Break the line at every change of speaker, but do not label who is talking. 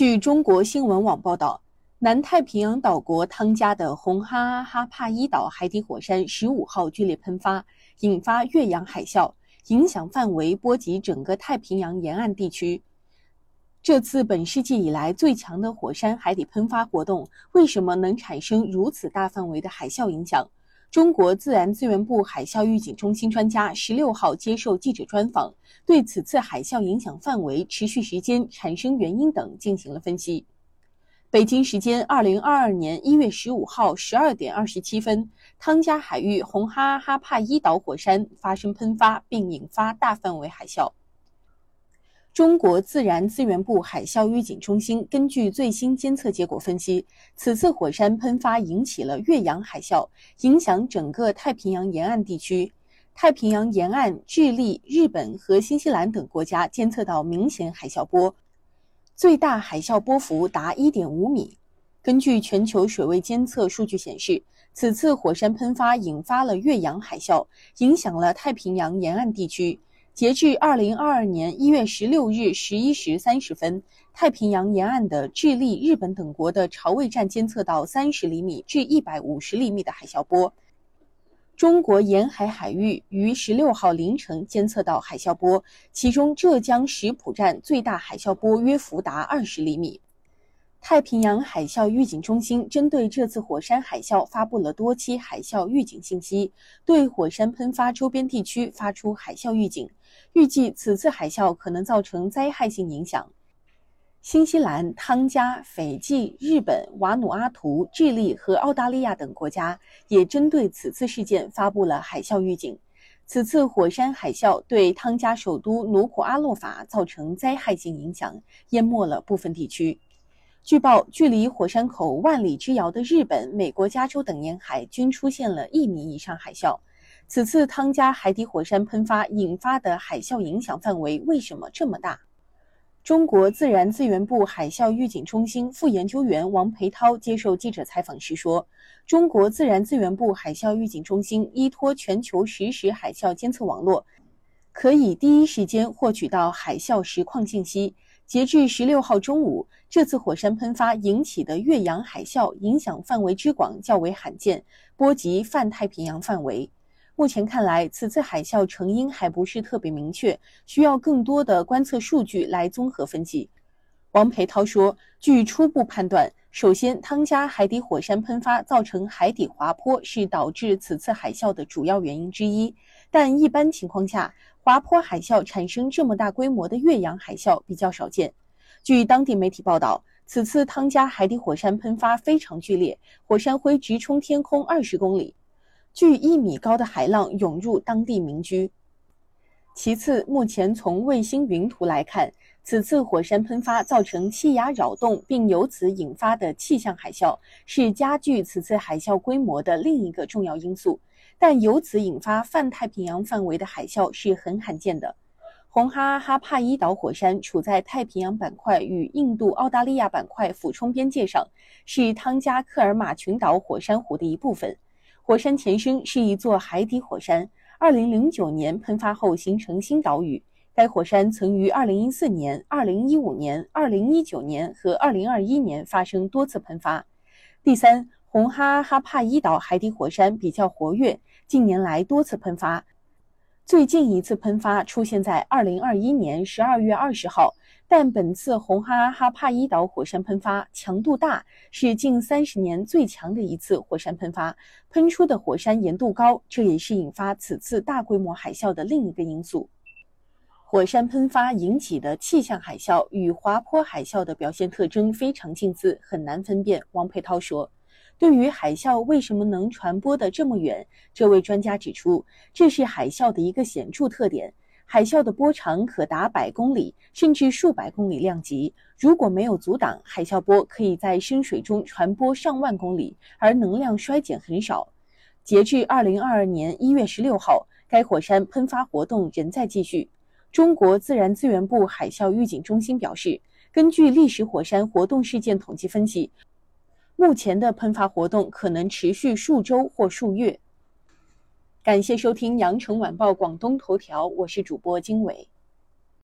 据中国新闻网报道，南太平洋岛国汤加的红哈阿哈帕伊岛海底火山十五号剧烈喷发，引发越洋海啸，影响范围波及整个太平洋沿岸地区。这次本世纪以来最强的火山海底喷发活动，为什么能产生如此大范围的海啸影响？中国自然资源部海啸预警中心专家十六号接受记者专访，对此次海啸影响范围、持续时间、产生原因等进行了分析。北京时间二零二二年一月十五号十二点二十七分，汤加海域红哈哈帕伊岛火山发生喷发，并引发大范围海啸。中国自然资源部海啸预警中心根据最新监测结果分析，此次火山喷发引起了越洋海啸，影响整个太平洋沿岸地区。太平洋沿岸，智利、日本和新西兰等国家监测到明显海啸波，最大海啸波幅达1.5米。根据全球水位监测数据显示，此次火山喷发引发了越洋海啸，影响了太平洋沿岸地区。截至二零二二年一月十六日十一时三十分，太平洋沿岸的智利、日本等国的潮位站监测到三十厘米至一百五十厘米的海啸波。中国沿海海域于十六号凌晨监测到海啸波，其中浙江石浦站最大海啸波约幅达二十厘米。太平洋海啸预警中心针对这次火山海啸发布了多期海啸预警信息，对火山喷发周边地区发出海啸预警，预计此次海啸可能造成灾害性影响。新西兰、汤加、斐济、日本、瓦努阿图、智利和澳大利亚等国家也针对此次事件发布了海啸预警。此次火山海啸对汤加首都努库阿洛法造成灾害性影响，淹没了部分地区。据报，距离火山口万里之遥的日本、美国加州等沿海均出现了一米以上海啸。此次汤加海底火山喷发引发的海啸影响范围为什么这么大？中国自然资源部海啸预警中心副研究员王培涛接受记者采访时说：“中国自然资源部海啸预警中心依托全球实时海啸监测网络，可以第一时间获取到海啸实况信息。”截至十六号中午，这次火山喷发引起的越洋海啸影响范围之广较为罕见，波及泛太平洋范围。目前看来，此次海啸成因还不是特别明确，需要更多的观测数据来综合分析。王培涛说：“据初步判断，首先，汤加海底火山喷发造成海底滑坡是导致此次海啸的主要原因之一，但一般情况下。”滑坡海啸产生这么大规模的越洋海啸比较少见。据当地媒体报道，此次汤加海底火山喷发非常剧烈，火山灰直冲天空二十公里，距一米高的海浪涌入当地民居。其次，目前从卫星云图来看，此次火山喷发造成气压扰动，并由此引发的气象海啸，是加剧此次海啸规模的另一个重要因素。但由此引发泛太平洋范围的海啸是很罕见的。红哈阿哈帕伊岛火山处在太平洋板块与印度、澳大利亚板块俯冲边界上，是汤加克尔马群岛火山湖的一部分。火山前身是一座海底火山，2009年喷发后形成新岛屿。该火山曾于2014年、2015年、2019年和2021年发生多次喷发。第三，红哈哈帕伊岛海底火山比较活跃。近年来多次喷发，最近一次喷发出现在二零二一年十二月二十号。但本次红哈哈帕伊岛火山喷发强度大，是近三十年最强的一次火山喷发，喷出的火山岩度高，这也是引发此次大规模海啸的另一个因素。火山喷发引起的气象海啸与滑坡海啸的表现特征非常近似，很难分辨。王佩涛说。对于海啸为什么能传播的这么远，这位专家指出，这是海啸的一个显著特点。海啸的波长可达百公里，甚至数百公里量级。如果没有阻挡，海啸波可以在深水中传播上万公里，而能量衰减很少。截至二零二二年一月十六号，该火山喷发活动仍在继续。中国自然资源部海啸预警中心表示，根据历史火山活动事件统计分析。目前的喷发活动可能持续数周或数月。感谢收听羊城晚报广东头条，我是主播经纬。